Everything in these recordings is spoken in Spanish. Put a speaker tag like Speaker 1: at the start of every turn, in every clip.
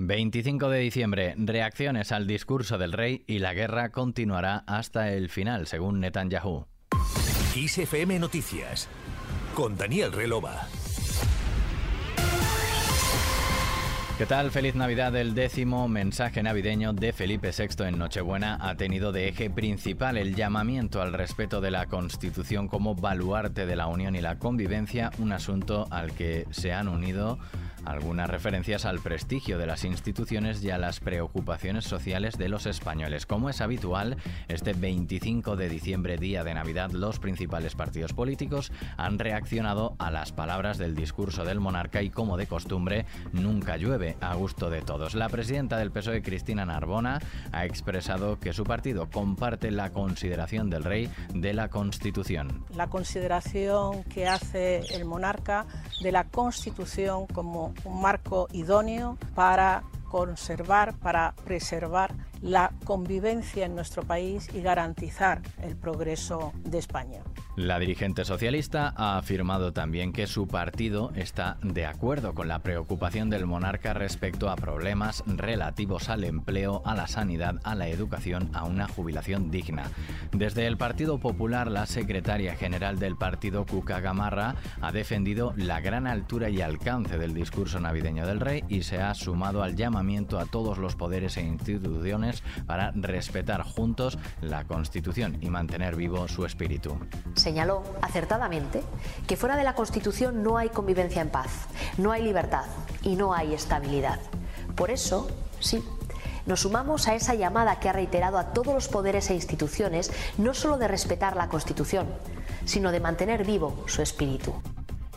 Speaker 1: 25 de diciembre, reacciones al discurso del rey y la guerra continuará hasta el final, según Netanyahu.
Speaker 2: XFM Noticias, con Daniel Relova.
Speaker 1: ¿Qué tal? Feliz Navidad. El décimo mensaje navideño de Felipe VI en Nochebuena ha tenido de eje principal el llamamiento al respeto de la Constitución como baluarte de la unión y la convivencia, un asunto al que se han unido algunas referencias al prestigio de las instituciones y a las preocupaciones sociales de los españoles. Como es habitual, este 25 de diciembre, día de Navidad, los principales partidos políticos han reaccionado a las palabras del discurso del monarca y, como de costumbre, nunca llueve a gusto de todos. La presidenta del PSOE, Cristina Narbona, ha expresado que su partido comparte la consideración del rey de la Constitución.
Speaker 3: La consideración que hace el monarca de la Constitución como un marco idóneo para conservar, para preservar la convivencia en nuestro país y garantizar el progreso de España.
Speaker 1: La dirigente socialista ha afirmado también que su partido está de acuerdo con la preocupación del monarca respecto a problemas relativos al empleo, a la sanidad, a la educación, a una jubilación digna. Desde el Partido Popular, la secretaria general del partido, Cuca Gamarra, ha defendido la gran altura y alcance del discurso navideño del rey y se ha sumado al llamamiento a todos los poderes e instituciones para respetar juntos la Constitución y mantener vivo su espíritu
Speaker 4: señaló acertadamente que fuera de la Constitución no hay convivencia en paz, no hay libertad y no hay estabilidad. Por eso, sí, nos sumamos a esa llamada que ha reiterado a todos los poderes e instituciones no solo de respetar la Constitución, sino de mantener vivo su espíritu.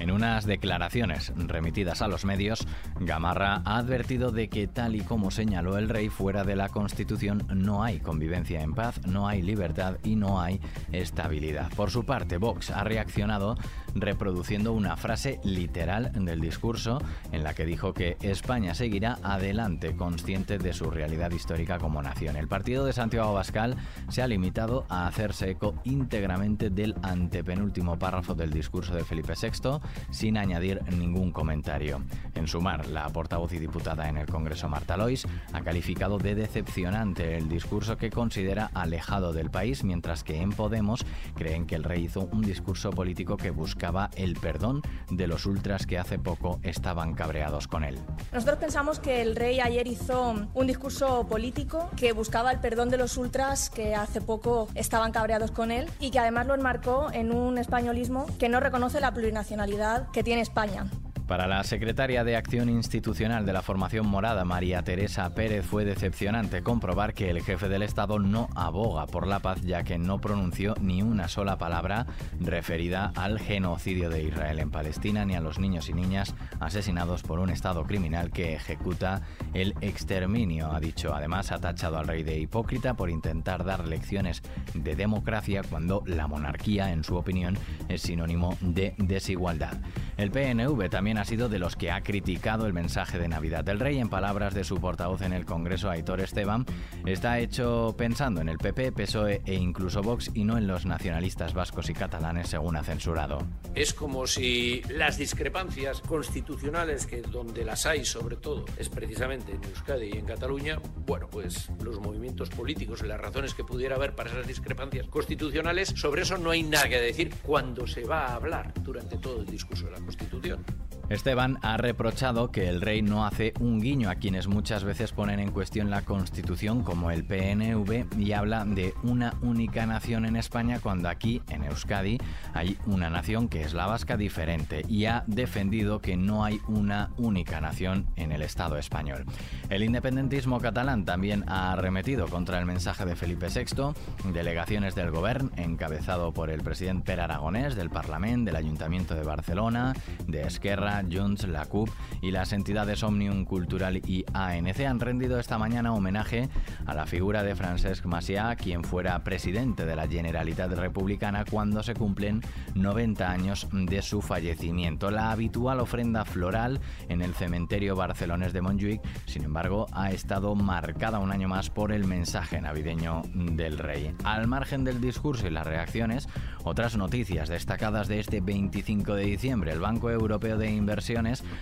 Speaker 1: En unas declaraciones remitidas a los medios, Gamarra ha advertido de que tal y como señaló el rey, fuera de la Constitución no hay convivencia en paz, no hay libertad y no hay estabilidad. Por su parte, Vox ha reaccionado reproduciendo una frase literal del discurso en la que dijo que España seguirá adelante consciente de su realidad histórica como nación. El partido de Santiago Abascal se ha limitado a hacerse eco íntegramente del antepenúltimo párrafo del discurso de Felipe VI sin añadir ningún comentario. En sumar, la portavoz y diputada en el Congreso Marta Lois ha calificado de decepcionante el discurso que considera alejado del país, mientras que en Podemos creen que el rey hizo un discurso político que buscaba el perdón de los ultras que hace poco estaban cabreados con él.
Speaker 5: Nosotros pensamos que el rey ayer hizo un discurso político que buscaba el perdón de los ultras que hace poco estaban cabreados con él y que además lo enmarcó en un españolismo que no reconoce la plurinacionalidad que tiene España.
Speaker 1: Para la secretaria de Acción Institucional de la Formación Morada, María Teresa Pérez, fue decepcionante comprobar que el jefe del Estado no aboga por la paz, ya que no pronunció ni una sola palabra referida al genocidio de Israel en Palestina ni a los niños y niñas asesinados por un Estado criminal que ejecuta el exterminio, ha dicho. Además, ha tachado al rey de hipócrita por intentar dar lecciones de democracia cuando la monarquía, en su opinión, es sinónimo de desigualdad. El PNV también ha sido de los que ha criticado el mensaje de Navidad del Rey. En palabras de su portavoz en el Congreso, Aitor Esteban, está hecho pensando en el PP, PSOE e incluso Vox y no en los nacionalistas vascos y catalanes, según ha censurado.
Speaker 6: Es como si las discrepancias constitucionales, que donde las hay sobre todo, es precisamente en Euskadi y en Cataluña, bueno, pues los movimientos políticos y las razones que pudiera haber para esas discrepancias constitucionales, sobre eso no hay nada que decir cuando se va a hablar durante todo el discurso de la Constitución.
Speaker 1: Esteban ha reprochado que el rey no hace un guiño a quienes muchas veces ponen en cuestión la Constitución como el PNV y habla de una única nación en España cuando aquí, en Euskadi, hay una nación que es la vasca diferente y ha defendido que no hay una única nación en el Estado español. El independentismo catalán también ha arremetido contra el mensaje de Felipe VI. Delegaciones del Gobierno, encabezado por el presidente Per Aragonés del Parlamento, del Ayuntamiento de Barcelona, de Esquerra, Junts, la CUP y las entidades Omnium Cultural y ANC han rendido esta mañana homenaje a la figura de Francesc Macià, quien fuera presidente de la Generalitat Republicana cuando se cumplen 90 años de su fallecimiento. La habitual ofrenda floral en el cementerio barcelonés de Montjuic, sin embargo, ha estado marcada un año más por el mensaje navideño del rey. Al margen del discurso y las reacciones, otras noticias destacadas de este 25 de diciembre, el Banco Europeo de Inversión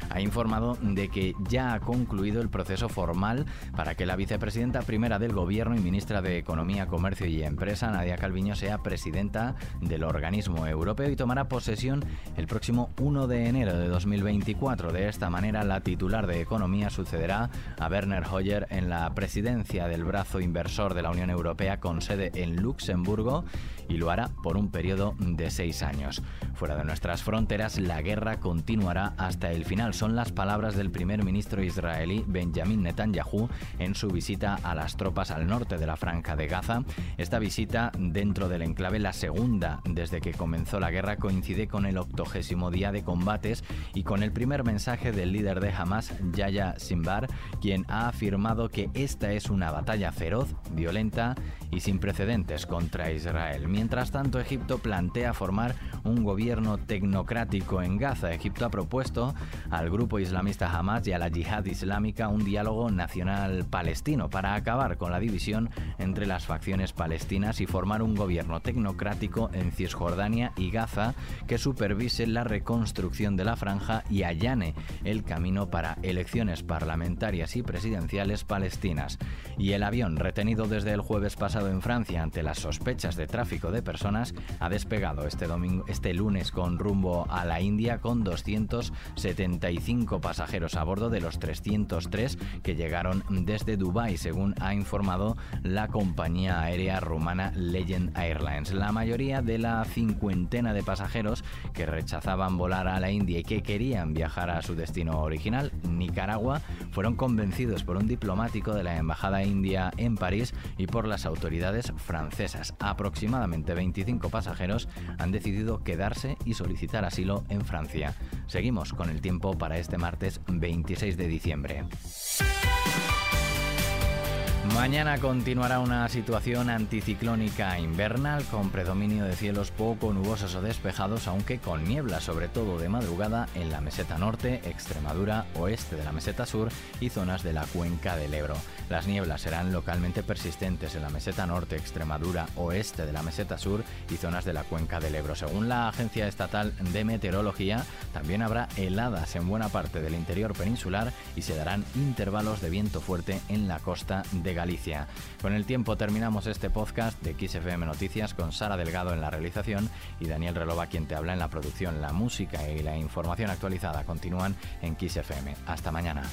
Speaker 1: Ha informado de que ya ha concluido el proceso formal para que la vicepresidenta primera del Gobierno y ministra de Economía, Comercio y Empresa, Nadia Calviño, sea presidenta del organismo europeo y tomará posesión el próximo 1 de enero de 2024. De esta manera, la titular de Economía sucederá a Werner Hoyer en la presidencia del brazo inversor de la Unión Europea con sede en Luxemburgo y lo hará por un periodo de seis años. Fuera de nuestras fronteras, la guerra continuará hasta el final. Son las palabras del primer ministro israelí Benjamin Netanyahu en su visita a las tropas al norte de la franja de Gaza. Esta visita dentro del enclave, la segunda desde que comenzó la guerra, coincide con el octogésimo día de combates y con el primer mensaje del líder de Hamas, Yaya Simbar, quien ha afirmado que esta es una batalla feroz, violenta y sin precedentes contra Israel. Mientras tanto, Egipto plantea formar un gobierno tecnocrático en Gaza. Egipto ha propuesto al grupo islamista Hamas y a la yihad islámica un diálogo nacional palestino para acabar con la división entre las facciones palestinas y formar un gobierno tecnocrático en Cisjordania y Gaza que supervise la reconstrucción de la franja y allane el camino para elecciones parlamentarias y presidenciales palestinas. Y el avión retenido desde el jueves pasado en Francia ante las sospechas de tráfico de personas ha despegado este domingo este lunes con rumbo a la India con 275 pasajeros a bordo de los 303 que llegaron desde Dubái, según ha informado la compañía aérea rumana Legend Airlines. La mayoría de la cincuentena de pasajeros que rechazaban volar a la India y que querían viajar a su destino original, Nicaragua, fueron convencidos por un diplomático de la embajada india en París y por las autoridades francesas. Aproximadamente 25 pasajeros han decidido quedarse y solicitar asilo en Francia. Seguimos con el tiempo para este martes 26 de diciembre. Mañana continuará una situación anticiclónica invernal con predominio de cielos poco nubosos o despejados, aunque con niebla, sobre todo de madrugada en la meseta norte, Extremadura, oeste de la meseta sur y zonas de la cuenca del Ebro. Las nieblas serán localmente persistentes en la meseta norte, Extremadura, oeste de la meseta sur y zonas de la cuenca del Ebro. Según la Agencia Estatal de Meteorología, también habrá heladas en buena parte del interior peninsular y se darán intervalos de viento fuerte en la costa de Galicia. Con el tiempo terminamos este podcast de XFM Noticias con Sara Delgado en la realización y Daniel Relova quien te habla en la producción. La música y la información actualizada continúan en XFM. Hasta mañana.